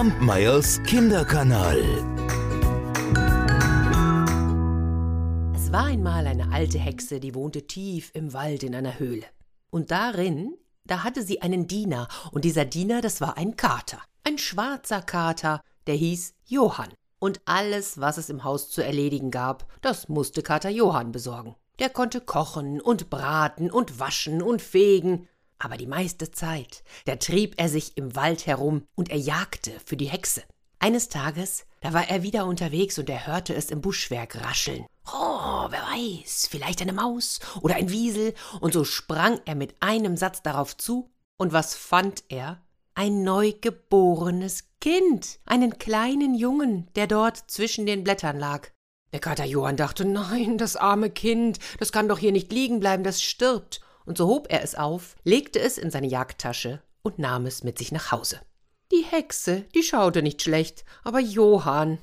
Kampmeyers Kinderkanal. Es war einmal eine alte Hexe, die wohnte tief im Wald in einer Höhle. Und darin, da hatte sie einen Diener, und dieser Diener, das war ein Kater, ein schwarzer Kater, der hieß Johann. Und alles, was es im Haus zu erledigen gab, das musste Kater Johann besorgen. Der konnte kochen und braten und waschen und fegen, aber die meiste Zeit, da trieb er sich im Wald herum und er jagte für die Hexe. Eines Tages, da war er wieder unterwegs und er hörte es im Buschwerk rascheln. Oh, wer weiß, vielleicht eine Maus oder ein Wiesel, und so sprang er mit einem Satz darauf zu, und was fand er? Ein neugeborenes Kind, einen kleinen Jungen, der dort zwischen den Blättern lag. Der Kater Johann dachte, nein, das arme Kind, das kann doch hier nicht liegen bleiben, das stirbt und so hob er es auf, legte es in seine Jagdtasche und nahm es mit sich nach Hause. Die Hexe, die schaute nicht schlecht, aber Johann,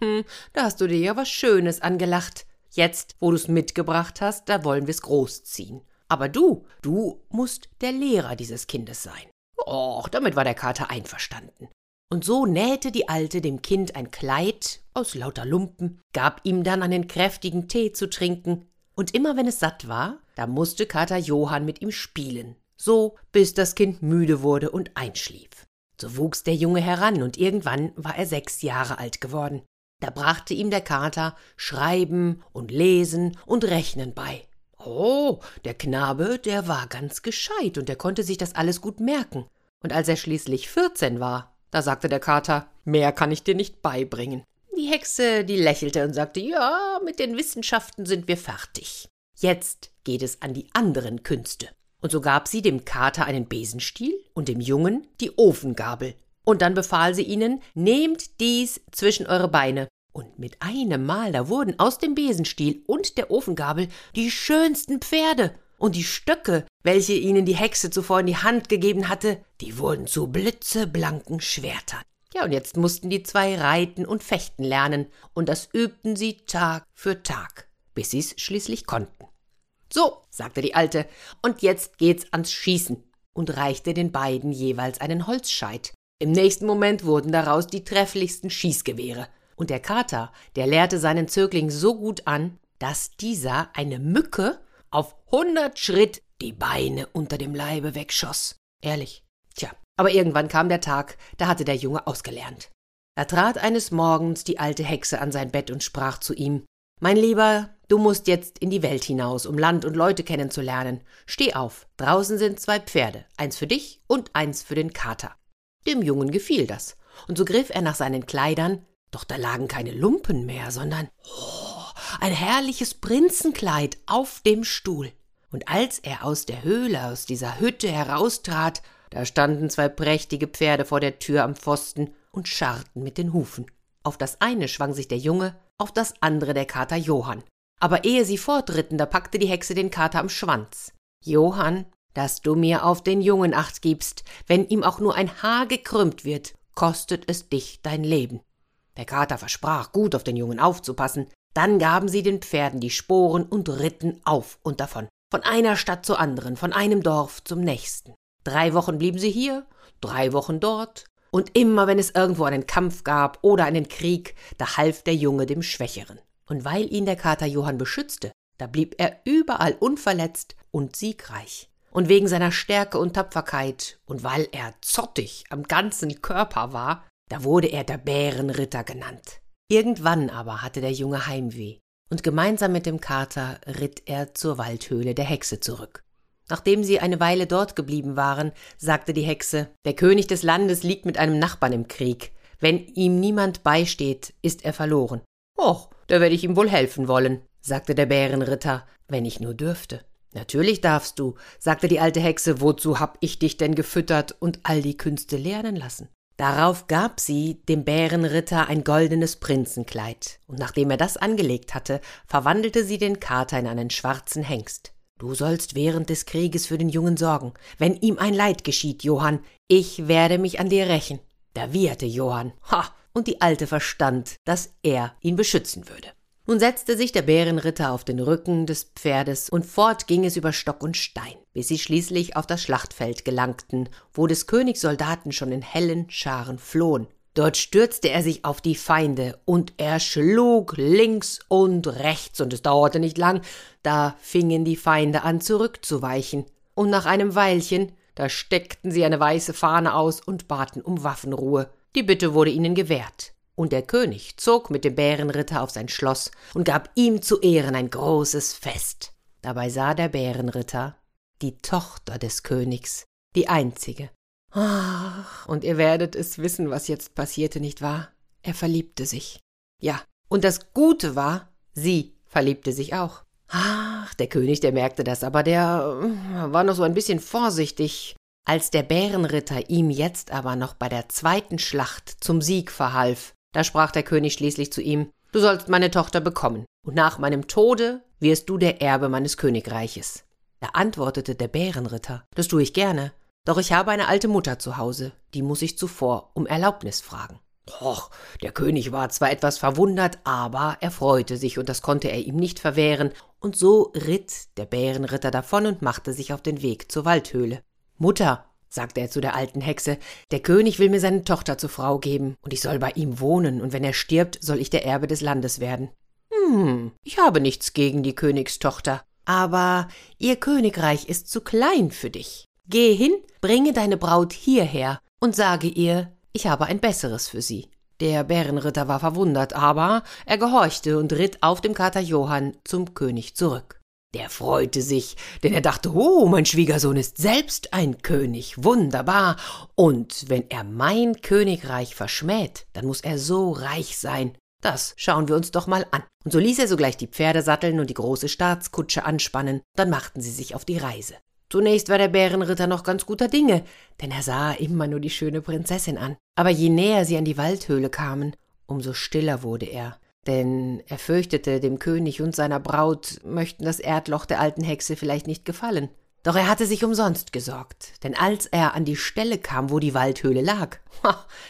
da hast du dir ja was Schönes angelacht. Jetzt, wo du's mitgebracht hast, da wollen wir's großziehen. Aber du, du musst der Lehrer dieses Kindes sein. Och, damit war der Kater einverstanden. Und so nähte die Alte dem Kind ein Kleid aus lauter Lumpen, gab ihm dann einen kräftigen Tee zu trinken, und immer wenn es satt war, da musste Kater Johann mit ihm spielen, so bis das Kind müde wurde und einschlief. So wuchs der Junge heran und irgendwann war er sechs Jahre alt geworden. Da brachte ihm der Kater Schreiben und Lesen und Rechnen bei. Oh, der Knabe, der war ganz gescheit und er konnte sich das alles gut merken. Und als er schließlich vierzehn war, da sagte der Kater, mehr kann ich dir nicht beibringen. Die Hexe, die lächelte und sagte, ja, mit den Wissenschaften sind wir fertig. Jetzt geht es an die anderen Künste. Und so gab sie dem Kater einen Besenstiel und dem Jungen die Ofengabel. Und dann befahl sie ihnen, nehmt dies zwischen eure Beine. Und mit einem Mal, da wurden aus dem Besenstiel und der Ofengabel die schönsten Pferde. Und die Stöcke, welche ihnen die Hexe zuvor in die Hand gegeben hatte, die wurden zu blitzeblanken Schwertern. Ja, und jetzt mussten die zwei reiten und fechten lernen, und das übten sie Tag für Tag, bis sie's schließlich konnten. So, sagte die Alte, und jetzt geht's ans Schießen, und reichte den beiden jeweils einen Holzscheit. Im nächsten Moment wurden daraus die trefflichsten Schießgewehre, und der Kater, der lehrte seinen Zögling so gut an, dass dieser eine Mücke auf hundert Schritt die Beine unter dem Leibe wegschoss. Ehrlich. Tja, aber irgendwann kam der Tag, da hatte der Junge ausgelernt. Da trat eines Morgens die alte Hexe an sein Bett und sprach zu ihm Mein Lieber, du musst jetzt in die Welt hinaus, um Land und Leute kennenzulernen. Steh auf, draußen sind zwei Pferde, eins für dich und eins für den Kater. Dem Jungen gefiel das, und so griff er nach seinen Kleidern, doch da lagen keine Lumpen mehr, sondern oh, ein herrliches Prinzenkleid auf dem Stuhl. Und als er aus der Höhle, aus dieser Hütte heraustrat, da standen zwei prächtige Pferde vor der Tür am Pfosten und scharrten mit den Hufen. Auf das eine schwang sich der Junge, auf das andere der Kater Johann. Aber ehe sie fortritten, da packte die Hexe den Kater am Schwanz. Johann, dass du mir auf den Jungen acht gibst, wenn ihm auch nur ein Haar gekrümmt wird, kostet es dich dein Leben. Der Kater versprach, gut auf den Jungen aufzupassen. Dann gaben sie den Pferden die Sporen und ritten auf und davon. Von einer Stadt zur anderen, von einem Dorf zum nächsten. Drei Wochen blieben sie hier, drei Wochen dort, und immer wenn es irgendwo einen Kampf gab oder einen Krieg, da half der Junge dem Schwächeren. Und weil ihn der Kater Johann beschützte, da blieb er überall unverletzt und siegreich. Und wegen seiner Stärke und Tapferkeit und weil er zottig am ganzen Körper war, da wurde er der Bärenritter genannt. Irgendwann aber hatte der Junge Heimweh, und gemeinsam mit dem Kater ritt er zur Waldhöhle der Hexe zurück. Nachdem sie eine Weile dort geblieben waren, sagte die Hexe Der König des Landes liegt mit einem Nachbarn im Krieg. Wenn ihm niemand beisteht, ist er verloren. Och, da werde ich ihm wohl helfen wollen, sagte der Bärenritter, wenn ich nur dürfte. Natürlich darfst du, sagte die alte Hexe, wozu hab ich dich denn gefüttert und all die Künste lernen lassen? Darauf gab sie dem Bärenritter ein goldenes Prinzenkleid, und nachdem er das angelegt hatte, verwandelte sie den Kater in einen schwarzen Hengst. Du sollst während des Krieges für den Jungen sorgen. Wenn ihm ein Leid geschieht, Johann, ich werde mich an dir rächen. Da wieherte Johann. Ha! Und die Alte verstand, dass er ihn beschützen würde. Nun setzte sich der Bärenritter auf den Rücken des Pferdes und fort ging es über Stock und Stein, bis sie schließlich auf das Schlachtfeld gelangten, wo des Königs Soldaten schon in hellen Scharen flohen. Dort stürzte er sich auf die Feinde und er schlug links und rechts und es dauerte nicht lang, da fingen die Feinde an zurückzuweichen. Und nach einem Weilchen, da steckten sie eine weiße Fahne aus und baten um Waffenruhe. Die Bitte wurde ihnen gewährt. Und der König zog mit dem Bärenritter auf sein Schloss und gab ihm zu Ehren ein großes Fest. Dabei sah der Bärenritter die Tochter des Königs, die einzige. Ach, und ihr werdet es wissen, was jetzt passierte, nicht wahr? Er verliebte sich. Ja, und das Gute war, sie verliebte sich auch. Ach, der König, der merkte das, aber der äh, war noch so ein bisschen vorsichtig. Als der Bärenritter ihm jetzt aber noch bei der zweiten Schlacht zum Sieg verhalf, da sprach der König schließlich zu ihm Du sollst meine Tochter bekommen, und nach meinem Tode wirst du der Erbe meines Königreiches. Da antwortete der Bärenritter Das tue ich gerne, doch ich habe eine alte Mutter zu Hause, die muss ich zuvor um Erlaubnis fragen. Och, der König war zwar etwas verwundert, aber er freute sich, und das konnte er ihm nicht verwehren, und so ritt der Bärenritter davon und machte sich auf den Weg zur Waldhöhle. Mutter, sagte er zu der alten Hexe, der König will mir seine Tochter zur Frau geben, und ich soll bei ihm wohnen, und wenn er stirbt, soll ich der Erbe des Landes werden. Hm, ich habe nichts gegen die Königstochter, aber ihr Königreich ist zu klein für dich. Geh hin, bringe deine Braut hierher und sage ihr, ich habe ein besseres für sie. Der Bärenritter war verwundert, aber er gehorchte und ritt auf dem Kater Johann zum König zurück. Der freute sich, denn er dachte, oh, mein Schwiegersohn ist selbst ein König, wunderbar, und wenn er mein Königreich verschmäht, dann muss er so reich sein. Das schauen wir uns doch mal an. Und so ließ er sogleich die Pferde satteln und die große Staatskutsche anspannen, dann machten sie sich auf die Reise. Zunächst war der Bärenritter noch ganz guter Dinge, denn er sah immer nur die schöne Prinzessin an. Aber je näher sie an die Waldhöhle kamen, umso stiller wurde er denn er fürchtete, dem König und seiner Braut möchten das Erdloch der alten Hexe vielleicht nicht gefallen. Doch er hatte sich umsonst gesorgt, denn als er an die Stelle kam, wo die Waldhöhle lag,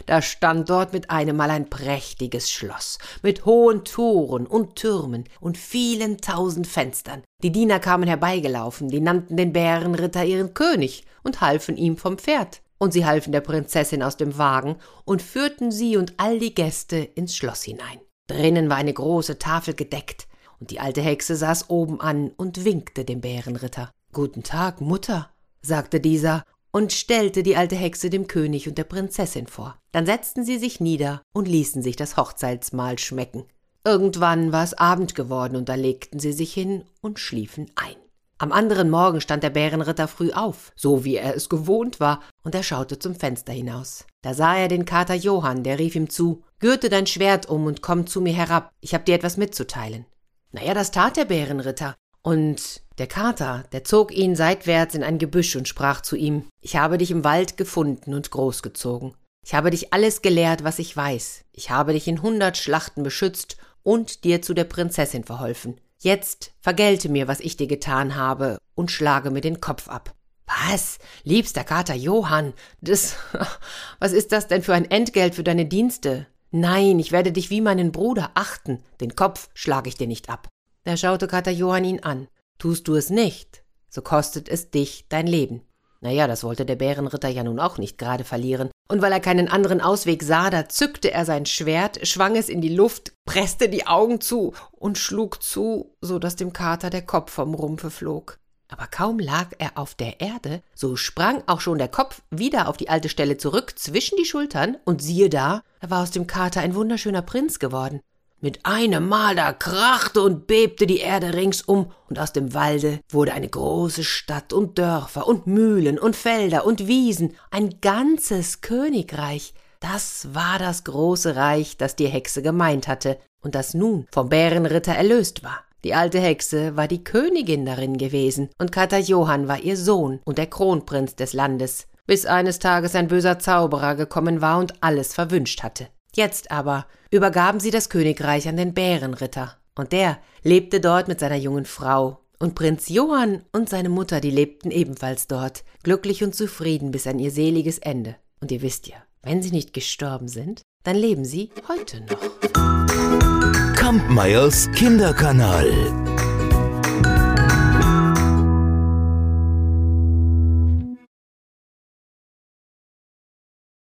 da stand dort mit einem Mal ein prächtiges Schloss, mit hohen Toren und Türmen und vielen tausend Fenstern. Die Diener kamen herbeigelaufen, die nannten den Bärenritter ihren König und halfen ihm vom Pferd. Und sie halfen der Prinzessin aus dem Wagen und führten sie und all die Gäste ins Schloss hinein. Drinnen war eine große Tafel gedeckt, und die alte Hexe saß oben an und winkte dem Bärenritter. Guten Tag, Mutter, sagte dieser und stellte die alte Hexe dem König und der Prinzessin vor. Dann setzten sie sich nieder und ließen sich das Hochzeitsmahl schmecken. Irgendwann war es Abend geworden, und da legten sie sich hin und schliefen ein. Am anderen Morgen stand der Bärenritter früh auf, so wie er es gewohnt war, und er schaute zum Fenster hinaus. Da sah er den Kater Johann, der rief ihm zu Gürte dein Schwert um und komm zu mir herab, ich hab dir etwas mitzuteilen. Naja, das tat der Bärenritter. Und der Kater, der zog ihn seitwärts in ein Gebüsch und sprach zu ihm Ich habe dich im Wald gefunden und großgezogen. Ich habe dich alles gelehrt, was ich weiß. Ich habe dich in hundert Schlachten beschützt und dir zu der Prinzessin verholfen. Jetzt vergelte mir, was ich dir getan habe, und schlage mir den Kopf ab. Was? Liebster Kater Johann, das. Was ist das denn für ein Entgelt für deine Dienste? Nein, ich werde dich wie meinen Bruder achten, den Kopf schlage ich dir nicht ab. Da schaute Kater Johann ihn an. Tust du es nicht, so kostet es dich dein Leben. Naja, das wollte der Bärenritter ja nun auch nicht gerade verlieren. Und weil er keinen anderen Ausweg sah, da zückte er sein Schwert, schwang es in die Luft, presste die Augen zu und schlug zu, so dass dem Kater der Kopf vom Rumpfe flog. Aber kaum lag er auf der Erde, so sprang auch schon der Kopf wieder auf die alte Stelle zurück zwischen die Schultern, und siehe da, da war aus dem Kater ein wunderschöner Prinz geworden. Mit einem Mal da krachte und bebte die Erde ringsum, und aus dem Walde wurde eine große Stadt und Dörfer und Mühlen und Felder und Wiesen, ein ganzes Königreich. Das war das große Reich, das die Hexe gemeint hatte und das nun vom Bärenritter erlöst war. Die alte Hexe war die Königin darin gewesen, und Kater Johann war ihr Sohn und der Kronprinz des Landes, bis eines Tages ein böser Zauberer gekommen war und alles verwünscht hatte. Jetzt aber übergaben sie das Königreich an den Bärenritter, und der lebte dort mit seiner jungen Frau, und Prinz Johann und seine Mutter, die lebten ebenfalls dort, glücklich und zufrieden bis an ihr seliges Ende. Und ihr wisst ja, wenn sie nicht gestorben sind, dann leben sie heute noch. Kampmeyers Kinderkanal.